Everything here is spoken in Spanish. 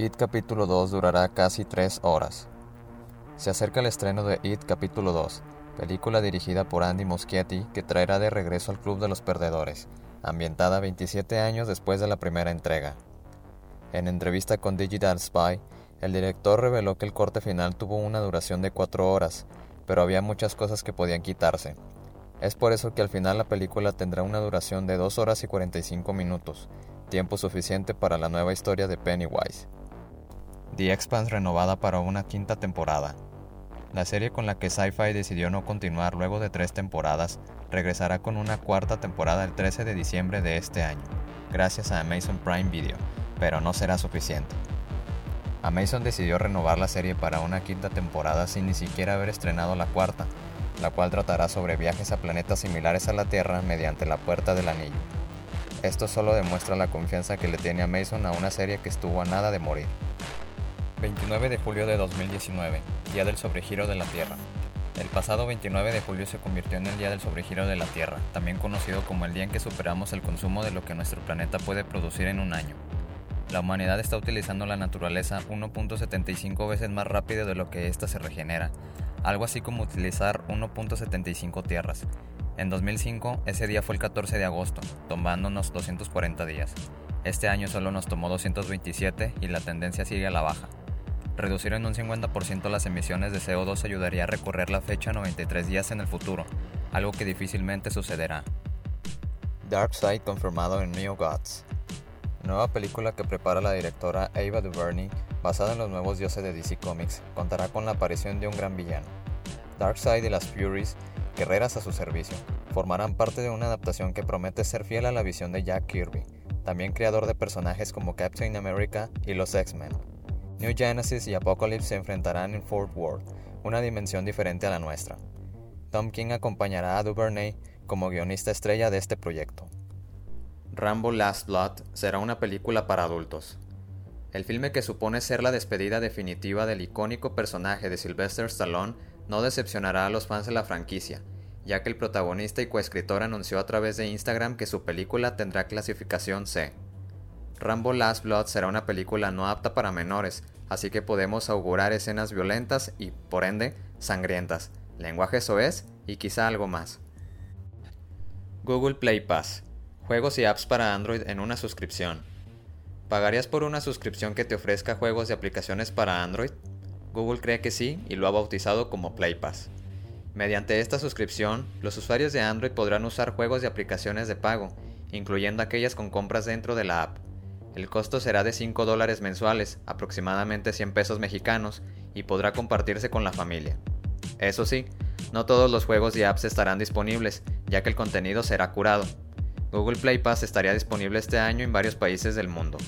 It capítulo 2 durará casi 3 horas. Se acerca el estreno de It capítulo 2, película dirigida por Andy Muschietti que traerá de regreso al Club de los Perdedores, ambientada 27 años después de la primera entrega. En entrevista con Digital Spy, el director reveló que el corte final tuvo una duración de 4 horas, pero había muchas cosas que podían quitarse. Es por eso que al final la película tendrá una duración de 2 horas y 45 minutos, tiempo suficiente para la nueva historia de Pennywise. The Expanse renovada para una quinta temporada. La serie con la que Sci-Fi decidió no continuar luego de tres temporadas regresará con una cuarta temporada el 13 de diciembre de este año, gracias a Amazon Prime Video, pero no será suficiente. Amazon decidió renovar la serie para una quinta temporada sin ni siquiera haber estrenado la cuarta, la cual tratará sobre viajes a planetas similares a la Tierra mediante la Puerta del Anillo. Esto solo demuestra la confianza que le tiene Amazon a una serie que estuvo a nada de morir. 29 de julio de 2019, Día del Sobregiro de la Tierra. El pasado 29 de julio se convirtió en el Día del Sobregiro de la Tierra, también conocido como el día en que superamos el consumo de lo que nuestro planeta puede producir en un año. La humanidad está utilizando la naturaleza 1.75 veces más rápido de lo que ésta se regenera, algo así como utilizar 1.75 tierras. En 2005, ese día fue el 14 de agosto, tomándonos 240 días. Este año solo nos tomó 227 y la tendencia sigue a la baja. Reducir en un 50% las emisiones de CO2 ayudaría a recorrer la fecha 93 días en el futuro, algo que difícilmente sucederá. Darkseid confirmado en Neo Gods. Nueva película que prepara la directora Ava DuVernay, basada en los nuevos dioses de DC Comics, contará con la aparición de un gran villano. Darkseid y las Furies, guerreras a su servicio, formarán parte de una adaptación que promete ser fiel a la visión de Jack Kirby, también creador de personajes como Captain America y los X-Men. New Genesis y Apocalypse se enfrentarán en Fort Worth, una dimensión diferente a la nuestra. Tom King acompañará a Duvernay como guionista estrella de este proyecto. Rambo Last Blood será una película para adultos. El filme que supone ser la despedida definitiva del icónico personaje de Sylvester Stallone no decepcionará a los fans de la franquicia, ya que el protagonista y coescritor anunció a través de Instagram que su película tendrá clasificación C. Rambo Last Blood será una película no apta para menores, así que podemos augurar escenas violentas y, por ende, sangrientas, lenguaje soez y quizá algo más. Google Play Pass. Juegos y apps para Android en una suscripción. ¿Pagarías por una suscripción que te ofrezca juegos y aplicaciones para Android? Google cree que sí y lo ha bautizado como Play Pass. Mediante esta suscripción, los usuarios de Android podrán usar juegos y aplicaciones de pago, incluyendo aquellas con compras dentro de la app. El costo será de 5 dólares mensuales, aproximadamente 100 pesos mexicanos, y podrá compartirse con la familia. Eso sí, no todos los juegos y apps estarán disponibles, ya que el contenido será curado. Google Play Pass estaría disponible este año en varios países del mundo.